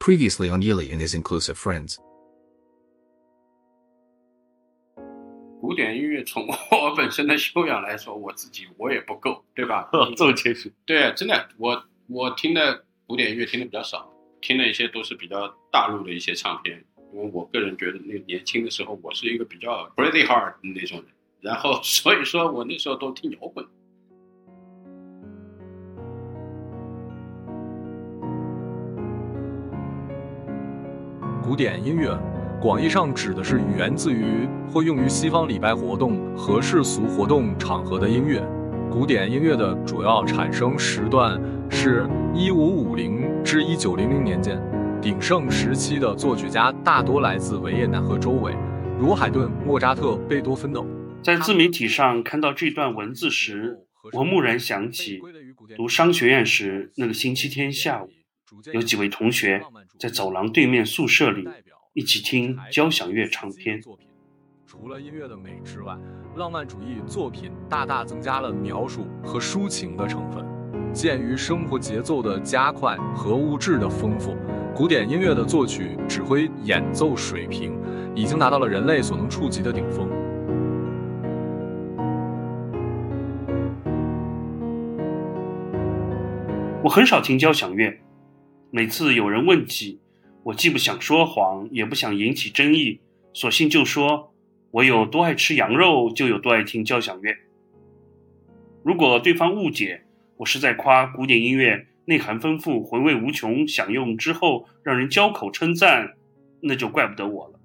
Previously on Yili and his inclusive friends. 古典音乐从我本身的修养来说，我自己我也不够，对吧？这么谦虚。对啊，真的，我我听的古典音乐听的比较少，听的一些都是比较大陆的一些唱片。因为我个人觉得，那个年轻的时候，我是一个比较 pretty hard 的那种人，然后所以说我那时候都听摇滚。古典音乐，广义上指的是源自于或用于西方礼拜活动和世俗活动场合的音乐。古典音乐的主要产生时段是1550至1900年间，鼎盛时期的作曲家大多来自维也纳和周围，如海顿、莫扎特、贝多芬等。在自媒体上看到这段文字时，我蓦然想起读商学院时那个星期天下午，有几位同学在走廊对面宿舍里一起听交响乐唱片。除了音乐的美之外，浪漫主义作品大大增加了描述和抒情的成分。鉴于生活节奏的加快和物质的丰富，古典音乐的作曲、指挥、演奏水平已经达到了人类所能触及的顶峰。我很少听交响乐，每次有人问起，我既不想说谎，也不想引起争议，索性就说：我有多爱吃羊肉，就有多爱听交响乐。如果对方误解我是在夸古典音乐内涵丰富、回味无穷，享用之后让人交口称赞，那就怪不得我了。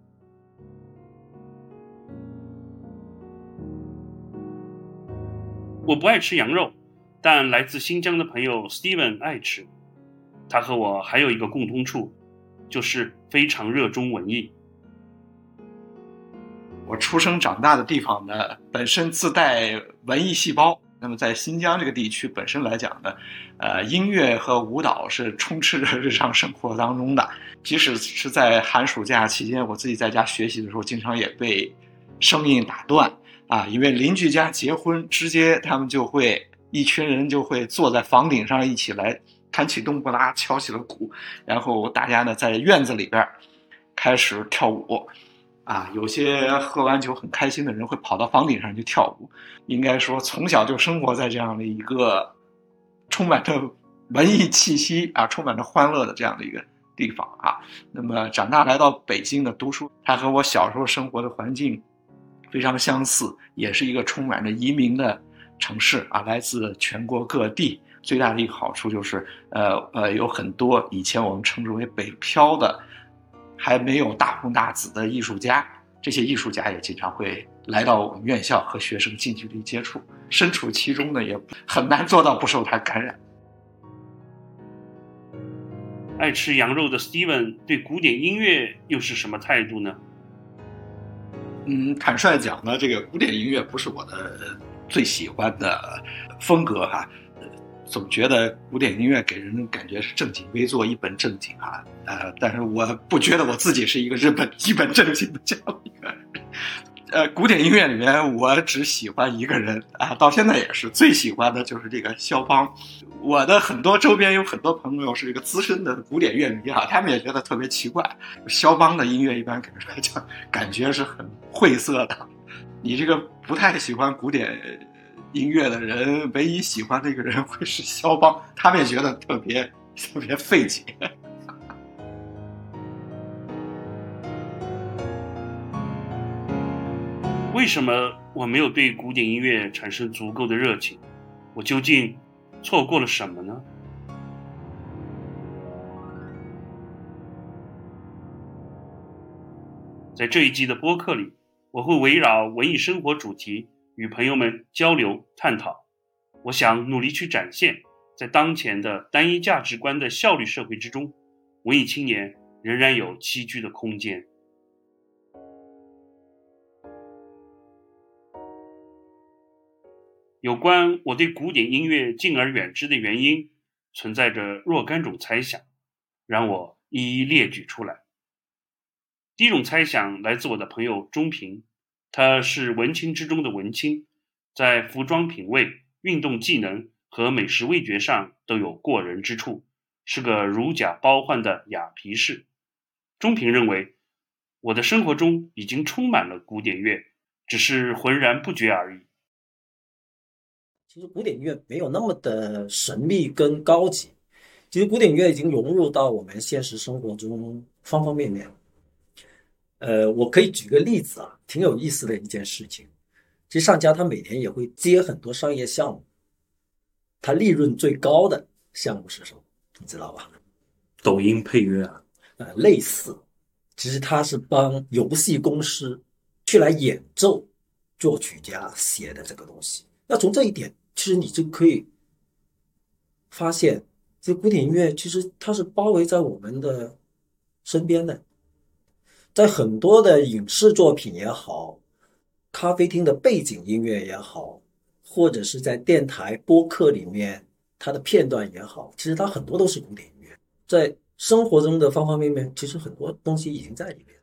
我不爱吃羊肉。但来自新疆的朋友 Steven 爱吃，他和我还有一个共通处，就是非常热衷文艺。我出生长大的地方呢，本身自带文艺细胞。那么在新疆这个地区本身来讲呢，呃，音乐和舞蹈是充斥着日常生活当中的。即使是在寒暑假期间，我自己在家学习的时候，经常也被声音打断啊，因为邻居家结婚，直接他们就会。一群人就会坐在房顶上一起来弹起冬不拉，敲起了鼓，然后大家呢在院子里边开始跳舞，啊，有些喝完酒很开心的人会跑到房顶上去跳舞。应该说从小就生活在这样的一个充满着文艺气息啊，充满着欢乐的这样的一个地方啊。那么长大来到北京的读书，它和我小时候生活的环境非常相似，也是一个充满着移民的。城市啊，来自全国各地。最大的一个好处就是，呃呃，有很多以前我们称之为北漂的，还没有大红大紫的艺术家。这些艺术家也经常会来到我们院校和学生近距离接触，身处其中呢，也很难做到不受他感染。爱吃羊肉的 Steven 对古典音乐又是什么态度呢？嗯，坦率讲呢，这个古典音乐不是我的。最喜欢的风格哈，总觉得古典音乐给人感觉是正襟危坐、一本正经啊，呃，但是我不觉得我自己是一个日本一本正经的这样一个，呃，古典音乐里面我只喜欢一个人啊，到现在也是最喜欢的就是这个肖邦。我的很多周边有很多朋友是一个资深的古典乐迷啊，他们也觉得特别奇怪，肖邦的音乐一般给人来讲感觉是很晦涩的。你这个不太喜欢古典音乐的人，唯一喜欢的一个人会是肖邦，他们也觉得特别 特别费解。为什么我没有对古典音乐产生足够的热情？我究竟错过了什么呢？在这一季的播客里。我会围绕文艺生活主题与朋友们交流探讨。我想努力去展现，在当前的单一价值观的效率社会之中，文艺青年仍然有栖居的空间。有关我对古典音乐敬而远之的原因，存在着若干种猜想，让我一一列举出来。第一种猜想来自我的朋友钟平，他是文青之中的文青，在服装品味、运动技能和美食味觉上都有过人之处，是个如假包换的雅皮士。钟平认为，我的生活中已经充满了古典乐，只是浑然不觉而已。其实古典乐没有那么的神秘跟高级，其实古典乐已经融入到我们现实生活中方方面面。呃，我可以举个例子啊，挺有意思的一件事情。其实上家他每年也会接很多商业项目，他利润最高的项目是什么？你知道吧？抖音配乐啊，呃，类似，其实他是帮游戏公司去来演奏作曲家写的这个东西。那从这一点，其实你就可以发现，这古典音乐其实它是包围在我们的身边的，在很多的影视作品也好，咖啡厅的背景音乐也好，或者是在电台播客里面它的片段也好，其实它很多都是古典音乐，在生活中的方方面面，其实很多东西已经在里面。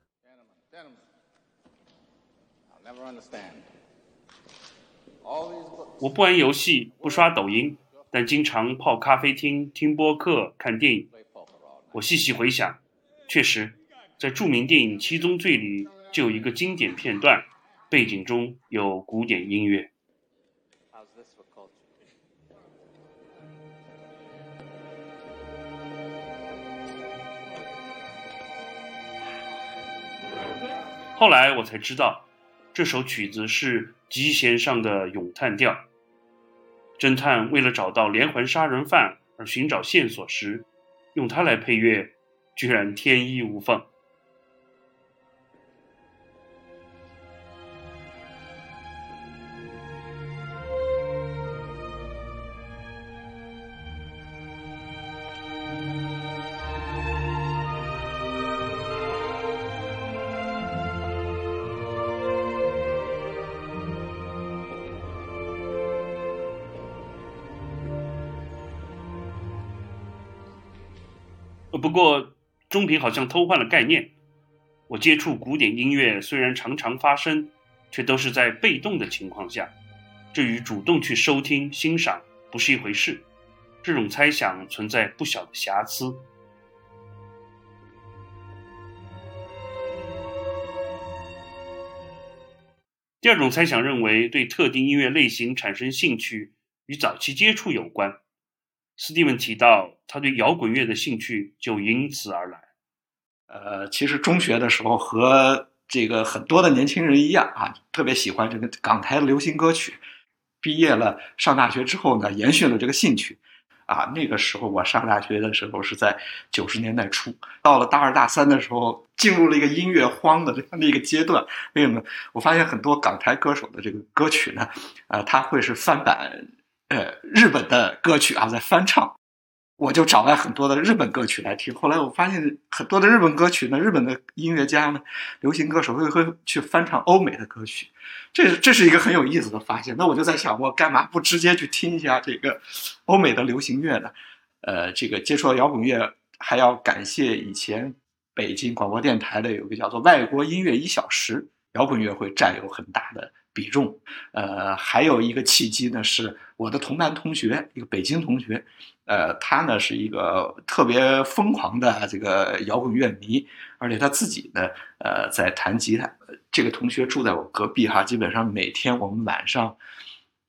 I'll never understand. All these books. 我不玩游戏，不刷抖音，但经常泡咖啡厅、听播客、看电影。我细细回想，确实，在著名电影《七宗罪》里就有一个经典片段，背景中有古典音乐。后来我才知道，这首曲子是极弦上的咏叹调。侦探为了找到连环杀人犯而寻找线索时，用它来配乐，居然天衣无缝。中频好像偷换了概念。我接触古典音乐虽然常常发生，却都是在被动的情况下，这与主动去收听欣赏不是一回事。这种猜想存在不小的瑕疵。第二种猜想认为，对特定音乐类型产生兴趣与早期接触有关。斯蒂文提到，他对摇滚乐的兴趣就因此而来。呃，其实中学的时候和这个很多的年轻人一样啊，特别喜欢这个港台流行歌曲。毕业了，上大学之后呢，延续了这个兴趣。啊，那个时候我上大学的时候是在九十年代初，到了大二大三的时候，进入了一个音乐荒的这样的一个阶段。为什么？我发现很多港台歌手的这个歌曲呢，呃，他会是翻版呃日本的歌曲啊，在翻唱。我就找来很多的日本歌曲来听。后来我发现很多的日本歌曲呢，日本的音乐家呢，流行歌手会会去翻唱欧美的歌曲，这这是一个很有意思的发现。那我就在想，我干嘛不直接去听一下这个欧美的流行乐呢？呃，这个接触摇滚乐，还要感谢以前北京广播电台的有个叫做“外国音乐一小时”，摇滚乐会占有很大的比重。呃，还有一个契机呢，是我的同班同学，一个北京同学。呃，他呢是一个特别疯狂的这个摇滚乐迷，而且他自己呢，呃，在弹吉他。这个同学住在我隔壁哈，基本上每天我们晚上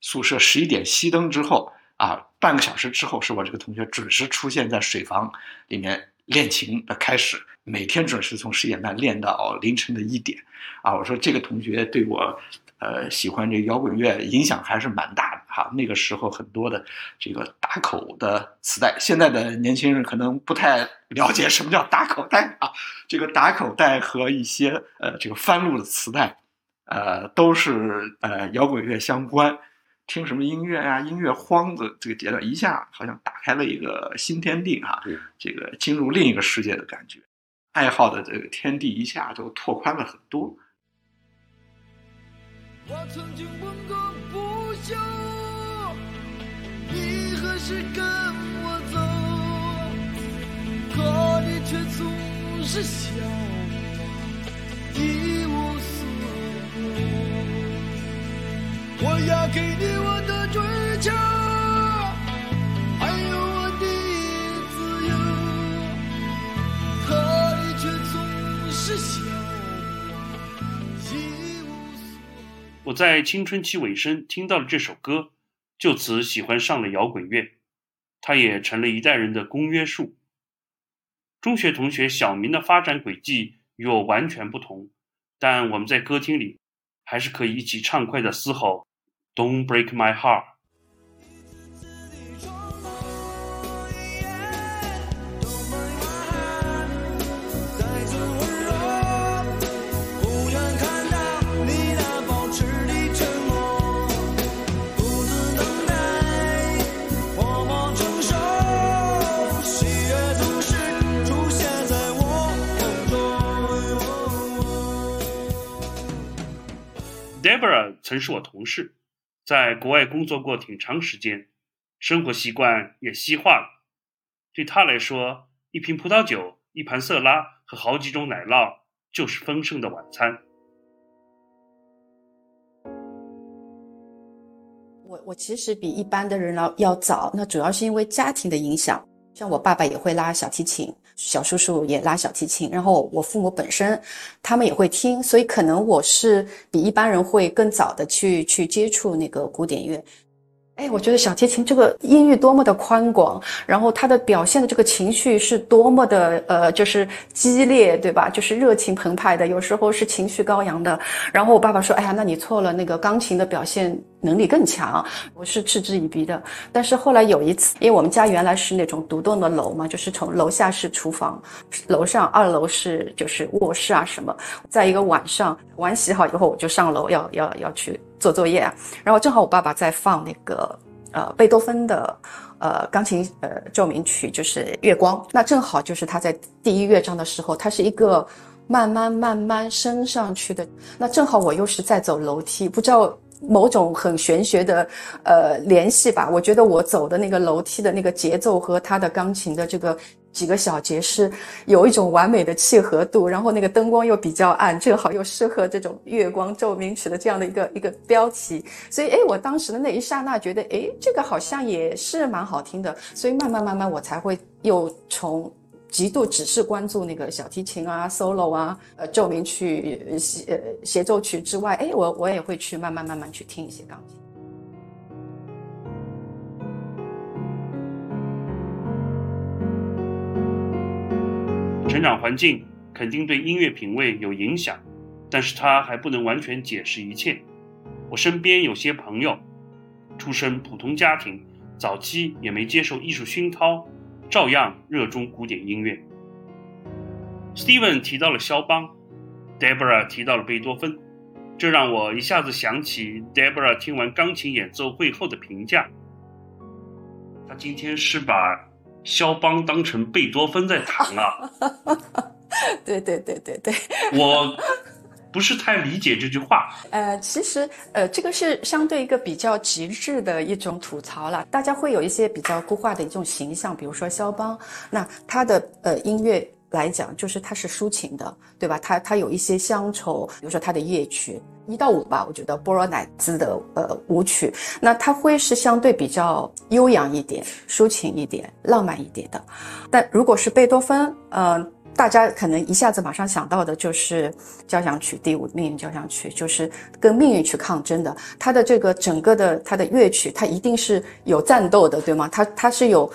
宿舍十一点熄灯之后啊，半个小时之后，是我这个同学准时出现在水房里面练琴的开始，每天准时从十点半练到凌晨的一点啊。我说这个同学对我。呃，喜欢这摇滚乐影响还是蛮大的哈。那个时候很多的这个打口的磁带，现在的年轻人可能不太了解什么叫打口袋啊。这个打口袋和一些呃这个翻录的磁带，呃都是呃摇滚乐相关。听什么音乐、啊？音乐荒的这个阶段，一下好像打开了一个新天地哈。这个进入另一个世界的感觉，爱好的这个天地一下就拓宽了很多。我曾经问过不休，你何时跟我走？可你却总是笑我一无所有。我要给你我的追求，在青春期尾声听到了这首歌，就此喜欢上了摇滚乐，它也成了一代人的公约数。中学同学小明的发展轨迹与我完全不同，但我们在歌厅里还是可以一起畅快的嘶吼 "Don't break my heart"。贝尔曾是我同事，在国外工作过挺长时间，生活习惯也西化了。对他来说，一瓶葡萄酒、一盘色拉和好几种奶酪就是丰盛的晚餐。我我其实比一般的人要要早，那主要是因为家庭的影响。像我爸爸也会拉小提琴，小叔叔也拉小提琴，然后我父母本身他们也会听，所以可能我是比一般人会更早的去去接触那个古典乐。哎，我觉得小提琴这个音域多么的宽广，然后它的表现的这个情绪是多么的呃，就是激烈，对吧？就是热情澎湃的，有时候是情绪高扬的。然后我爸爸说：“哎呀，那你错了，那个钢琴的表现能力更强。”我是嗤之以鼻的。但是后来有一次，因为我们家原来是那种独栋的楼嘛，就是从楼下是厨房，楼上二楼是就是卧室啊什么。在一个晚上碗洗好以后，我就上楼要要要去做作业啊，然后正好我爸爸在放那个呃贝多芬的呃钢琴呃奏鸣曲，就是月光。那正好就是他在第一乐章的时候，它是一个慢慢慢慢升上去的。那正好我又是在走楼梯，不知道。某种很玄学的呃联系吧，我觉得我走的那个楼梯的那个节奏和他的钢琴的这个几个小节是有一种完美的契合度，然后那个灯光又比较暗，正好又适合这种月光奏鸣曲的这样的一个一个标题，所以哎，我当时的那一刹那觉得哎，这个好像也是蛮好听的，所以慢慢慢慢我才会又从。极度只是关注那个小提琴啊、solo 啊、呃奏鸣曲、协呃协奏曲之外，哎，我我也会去慢慢慢慢去听一些钢琴。成长环境肯定对音乐品味有影响，但是它还不能完全解释一切。我身边有些朋友出身普通家庭，早期也没接受艺术熏陶，照样热衷古典音乐。Steven 提到了肖邦，Deborah 提到了贝多芬，这让我一下子想起 Deborah 听完钢琴演奏会后的评价。他今天是把肖邦当成贝多芬在弹啊！对对对对对，我不是太理解这句话。呃，其实呃，这个是相对一个比较极致的一种吐槽了。大家会有一些比较固化的一种形象，比如说肖邦，那他的呃音乐来讲，就是他是抒情的，对吧？他他有一些乡愁，比如说他的夜曲一到五吧，我觉得波罗乃兹的呃舞曲，那他会是相对比较悠扬一点、抒情一点、浪漫一点的。但如果是贝多芬，呃。大家可能一下子马上想到的就是交响曲第五命运交响曲，就是跟命运去抗争的。它的这个整个的它的乐曲，它一定是有战斗的，对吗？它它是有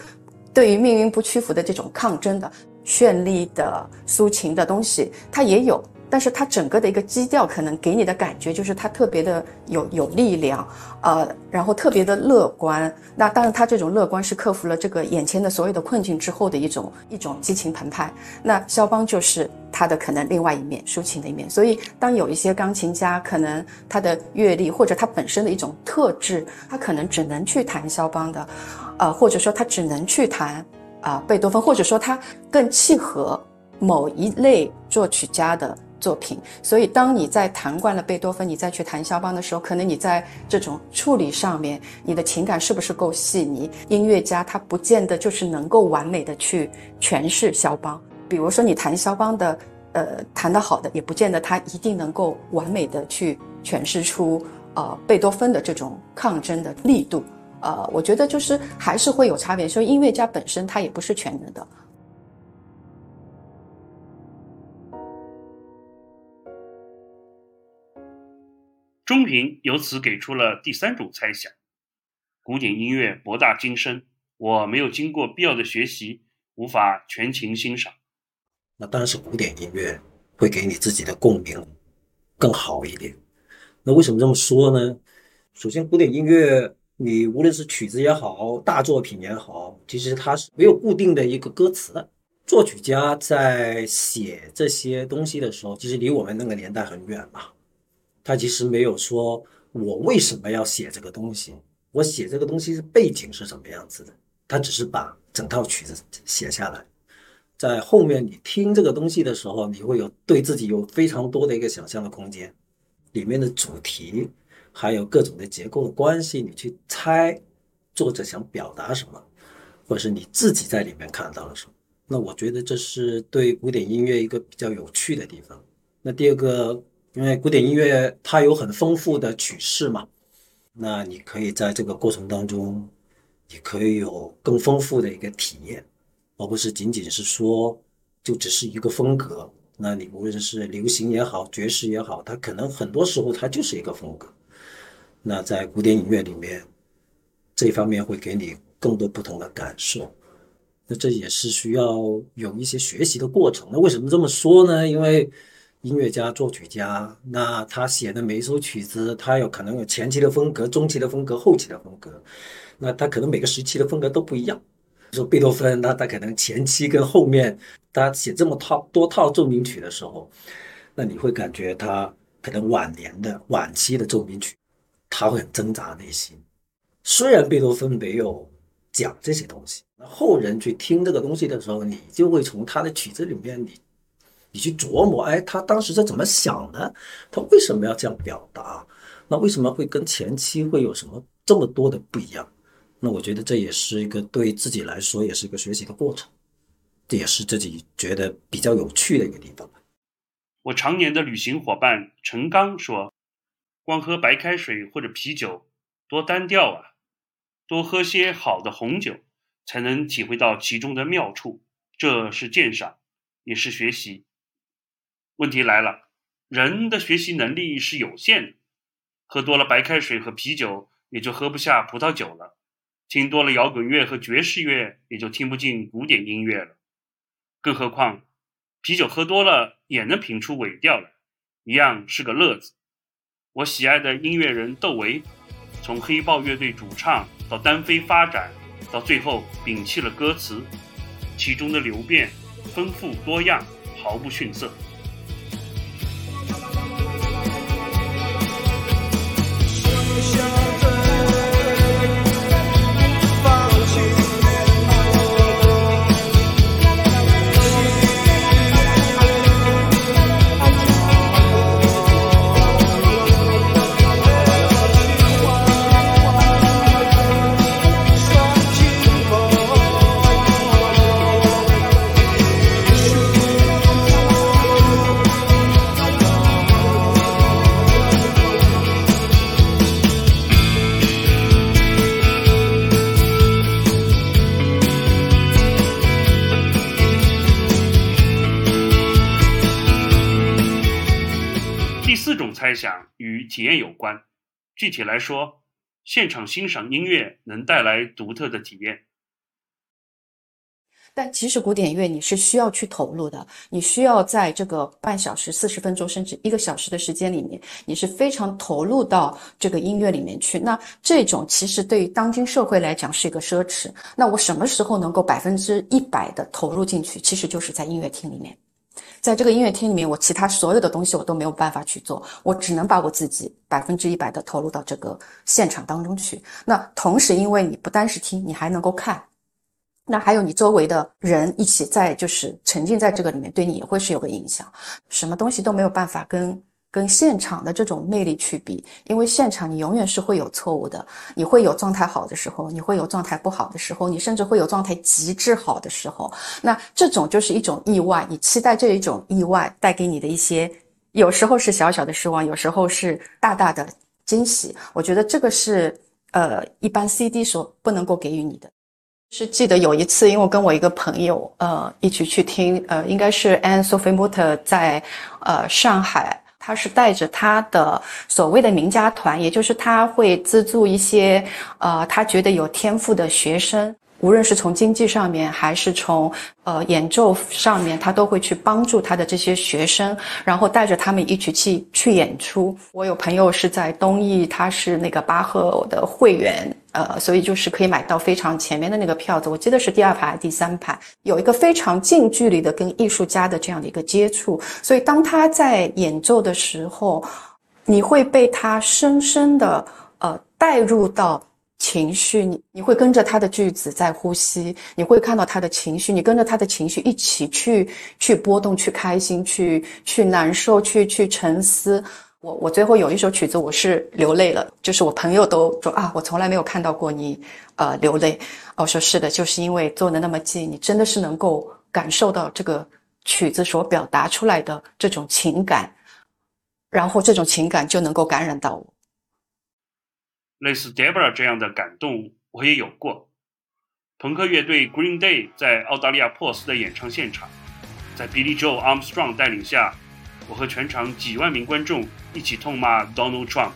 对于命运不屈服的这种抗争的，绚丽的抒情的东西，它也有。但是它整个的一个基调，可能给你的感觉就是它特别的有有力量，呃，然后特别的乐观。那当然，他这种乐观是克服了这个眼前的所有的困境之后的一种一种激情澎湃。那肖邦就是他的可能另外一面，抒情的一面。所以，当有一些钢琴家可能他的阅历或者他本身的一种特质，他可能只能去弹肖邦的，呃，或者说他只能去弹啊、贝多芬，或者说他更契合某一类作曲家的。作品，所以当你在弹惯了贝多芬，你再去弹肖邦的时候，可能你在这种处理上面，你的情感是不是够细腻？音乐家他不见得就是能够完美的去诠释肖邦。比如说你弹肖邦的，呃，弹得好的，也不见得他一定能够完美的去诠释出呃贝多芬的这种抗争的力度。呃，我觉得就是还是会有差别，所以音乐家本身他也不是全能的。中评由此给出了第三种猜想：古典音乐博大精深，我没有经过必要的学习，无法全情欣赏。那当然是古典音乐会给你自己的共鸣更好一点。那为什么这么说呢？首先，古典音乐你无论是曲子也好，大作品也好，其实它是没有固定的一个歌词的。作曲家在写这些东西的时候，其实离我们那个年代很远嘛。他其实没有说我为什么要写这个东西，我写这个东西是背景是什么样子的，他只是把整套曲子写下来。在后面你听这个东西的时候，你会有对自己有非常多的一个想象的空间，里面的主题，还有各种的结构的关系，你去猜作者想表达什么，或者是你自己在里面看到了什么。那我觉得这是对古典音乐一个比较有趣的地方。那第二个，因为古典音乐它有很丰富的曲式嘛，那你可以在这个过程当中，你可以有更丰富的一个体验。而不是仅仅是说就只是一个风格。那你无论是流行也好，爵士也好，它可能很多时候它就是一个风格。那在古典音乐里面，这方面会给你更多不同的感受。那这也是需要有一些学习的过程。那为什么这么说呢？因为音乐家、作曲家，那他写的每一首曲子，他有可能有前期的风格、中期的风格、后期的风格。那他可能每个时期的风格都不一样。说贝多芬，他他可能前期跟后面，他写这么套多套奏鸣曲的时候，那你会感觉他可能晚年的晚期的奏鸣曲，他会很挣扎内心。虽然贝多芬没有讲这些东西，那后人去听这个东西的时候，你就会从他的曲子里面，你你去琢磨，哎，他当时是怎么想的？他为什么要这样表达？那为什么会跟前期会有什么这么多的不一样？那我觉得这也是一个对自己来说也是一个学习的过程，这也是自己觉得比较有趣的一个地方。我常年的旅行伙伴陈刚说：“光喝白开水或者啤酒多单调啊，多喝些好的红酒，才能体会到其中的妙处。这是鉴赏，也是学习。问题来了，人的学习能力是有限的，喝多了白开水和啤酒，也就喝不下葡萄酒了。”听多了摇滚乐和爵士乐，也就听不进古典音乐了。更何况，啤酒喝多了也能品出尾调来，一样是个乐子。我喜爱的音乐人窦唯，从黑豹乐队主唱到单飞发展，到最后摒弃了歌词，其中的流变丰富多样，毫不逊色。第体验有关，具体来说，现场欣赏音乐能带来独特的体验。但其实古典乐你是需要去投入的，你需要在这个半小时、四十分钟甚至一个小时的时间里面，你是非常投入到这个音乐里面去。那这种其实对于当今社会来讲是一个奢侈。那我什么时候能够百分之一百的投入进去？其实就是在音乐厅里面。在这个音乐厅里面，我其他所有的东西我都没有办法去做，我只能把我自己百分之一百的投入到这个现场当中去。那同时，因为你不单是听，你还能够看，那还有你周围的人一起在就是沉浸在这个里面，对你也会是有个影响。什么东西都没有办法跟跟现场的这种魅力去比，因为现场你永远是会有错误的，你会有状态好的时候，你会有状态不好的时候，你甚至会有状态极致好的时候。那这种就是一种意外，你期待这一种意外带给你的一些，有时候是小小的失望，有时候是大大的惊喜。我觉得这个是呃一般 CD 所不能够给予你的。是记得有一次，因为我跟我一个朋友呃一起去听呃应该是 Anne Sophie Mutter 在呃上海。他是带着他的所谓的名家团，也就是他会资助一些呃他觉得有天赋的学生。无论是从经济上面，还是从呃演奏上面，他都会去帮助他的这些学生，然后带着他们一起去去演出。我有朋友是在东艺，他是那个巴赫的会员，呃，所以就是可以买到非常前面的那个票子，我记得是第二排、第三排，有一个非常近距离的跟艺术家的这样的一个接触。所以当他在演奏的时候，你会被他深深的呃带入到。情绪，你你会跟着他的句子在呼吸，你会看到他的情绪，你跟着他的情绪一起去去波动，去开心，去去难受，去去沉思。我我最后有一首曲子，我是流泪了，就是我朋友都说啊，我从来没有看到过你呃流泪。我说是的，就是因为坐的那么近，你真的是能够感受到这个曲子所表达出来的这种情感，然后这种情感就能够感染到我。类似 Deborah 这样的感动，我也有过。朋克乐队 Green Day 在澳大利亚珀斯的演唱现场，在 Billy Joe Armstrong 带领下，我和全场几万名观众一起痛骂 Donald Trump。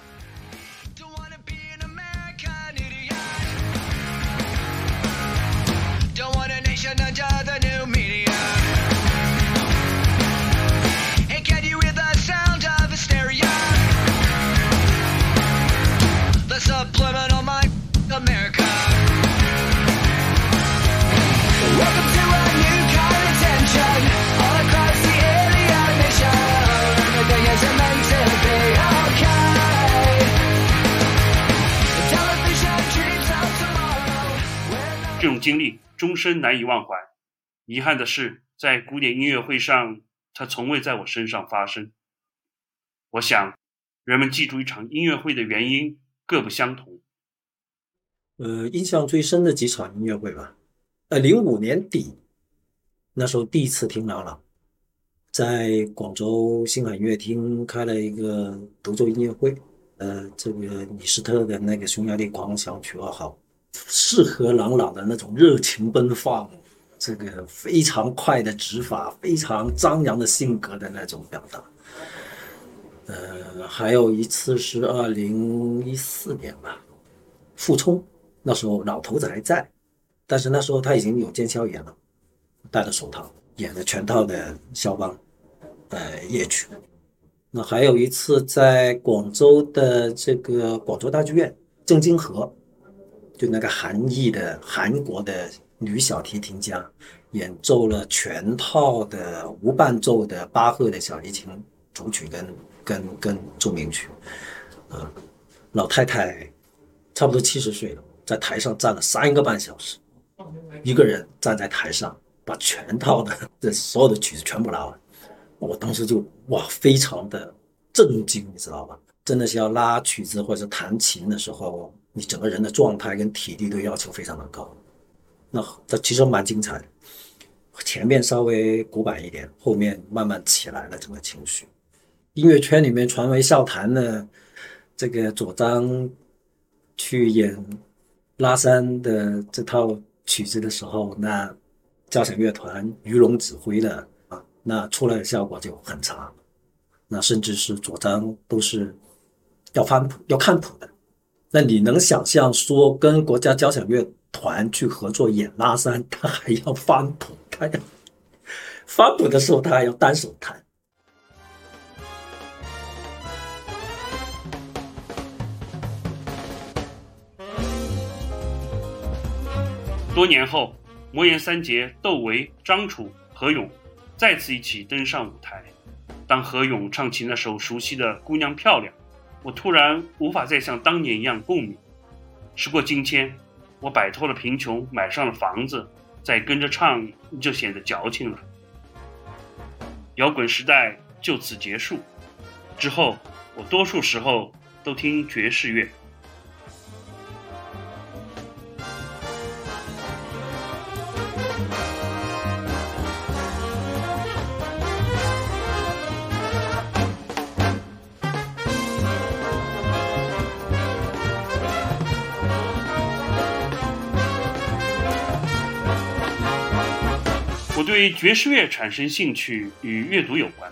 这种经历终身难以忘怀。遗憾的是，在古典音乐会上，它从未在我身上发生。我想，人们记住一场音乐会的原因各不相同。呃，印象最深的几场音乐会吧。呃，零五年底，那时候第一次听郎朗，在广州星海音乐厅开了一个独奏音乐会。呃，这个李斯特的那个匈牙利狂想曲二号，适合郎朗的那种热情奔放，这个非常快的指法，非常张扬的性格的那种表达。呃，还有一次是二零一四年吧，傅聪，那时候老头子还在，但是那时候他已经有腱鞘炎了，戴着手套演的全套的肖邦，呃夜曲。那还有一次在广州的这个广州大剧院，郑金河，就那个韩裔的韩国的女小提琴家，演奏了全套的无伴奏的巴赫的小提琴主曲跟跟跟奏鸣曲，啊，老太太差不多七十岁了，在台上站了三个半小时，一个人站在台上把全套的 这所有的曲子全部拉完，我当时就哇，非常的震惊，你知道吧？真的是要拉曲子或者弹琴的时候，你整个人的状态跟体力都要求非常的高。那这其实蛮精彩的，前面稍微古板一点，后面慢慢起来了整个情绪。音乐圈里面传为笑谈的这个左张去演拉山的这套曲子的时候，那交响乐团于龙指挥的啊，那出来的效果就很差。那甚至是左张都是要翻谱、要看谱的。那你能想象说跟国家交响乐团去合作演拉山，他还要翻谱，他要翻谱的时候他还要单手弹。多年后，魔岩三杰窦唯、张楚、何勇再次一起登上舞台。当何勇唱起那首熟悉的《姑娘漂亮》，我突然无法再像当年一样共鸣。时过境迁，我摆脱了贫穷，买上了房子，再跟着唱就显得矫情了。摇滚时代就此结束，之后我多数时候都听爵士乐。对爵士乐产生兴趣与阅读有关。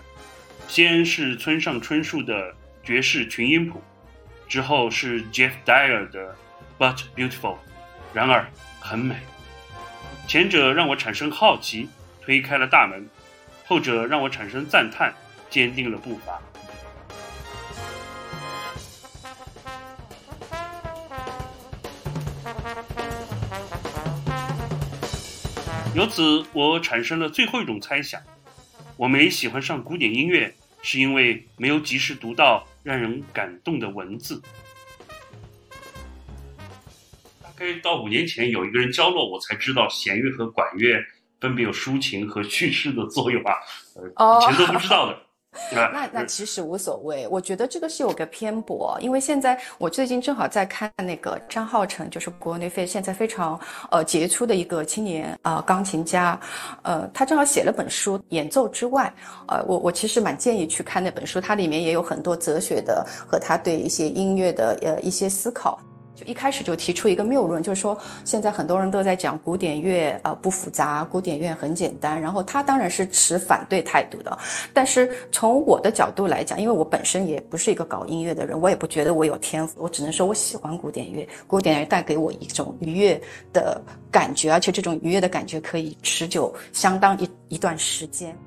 先是村上春树的爵士群音谱，之后是 Jeff Dyer 的 But Beautiful，然而很美。前者让我产生好奇，推开了大门；后者让我产生赞叹，坚定了步伐。由此，我产生了最后一种猜想：我没喜欢上古典音乐，是因为没有及时读到让人感动的文字。大概到五年前，有一个人教了我，才知道弦乐和管乐分别有抒情和叙事的作用啊，呃，以前都不知道的。那那其实无所谓，我觉得这个是有个偏颇，因为现在我最近正好在看那个张浩成，就是国内非现在非常呃杰出的一个青年啊、呃、钢琴家，呃，他正好写了本书《演奏之外》，呃，我我其实蛮建议去看那本书，它里面也有很多哲学的和他对一些音乐的呃一些思考。就一开始就提出一个谬论，就是说现在很多人都在讲古典乐呃不复杂，古典乐很简单，然后他当然是持反对态度的。但是从我的角度来讲，因为我本身也不是一个搞音乐的人，我也不觉得我有天赋，我只能说我喜欢古典乐，古典乐带给我一种愉悦的感觉，而且这种愉悦的感觉可以持久相当一一段时间。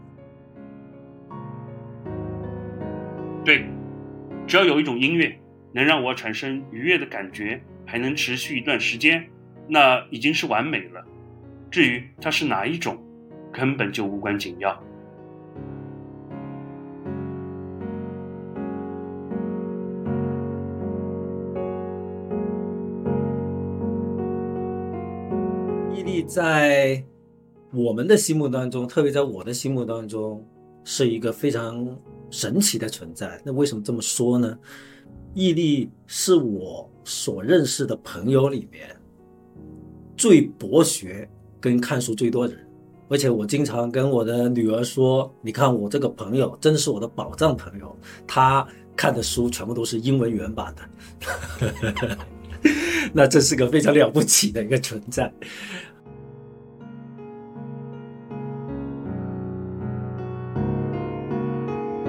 对，只要有一种音乐。能让我产生愉悦的感觉，还能持续一段时间，那已经是完美了。至于它是哪一种，根本就无关紧要。毅力在我们的心目当中，特别在我的心目当中，是一个非常神奇的存在。那为什么这么说呢？毅力是我所认识的朋友里面最博学跟看书最多的人，而且我经常跟我的女儿说：“你看我这个朋友真是我的宝藏朋友，他看的书全部都是英文原版的。”那这是个非常了不起的一个存在。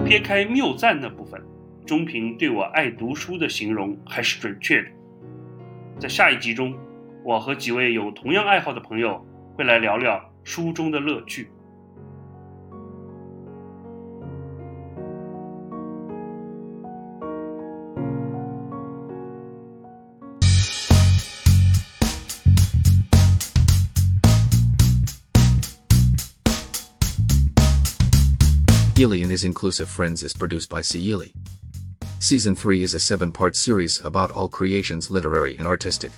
撇开谬赞那部分。中平对我爱读书的形容还是准确的。在下一集中，我和几位有同样爱好的朋友会来聊聊书中的乐趣。Ely and his inclusive friends is produced by C. Ely. Season 3 is a seven part series about all creations literary and artistic.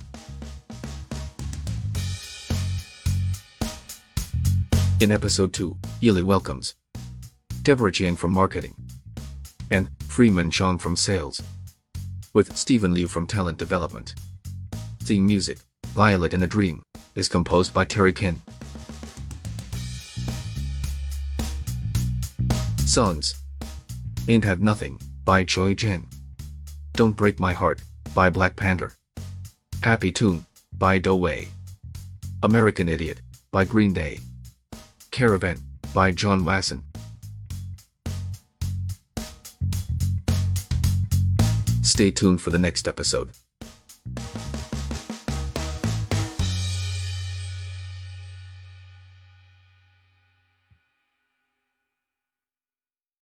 In episode 2, Ely welcomes Deborah Jiang from marketing and Freeman Chong from sales, with Stephen Liu from talent development. Theme music, Violet in a Dream, is composed by Terry Kin. Songs Ain't Have Nothing by Choi Jin. Don't Break My Heart by Black Panther. Happy Tune by Do Wei. American Idiot by Green Day. Caravan by John Wasson. Stay tuned for the next episode.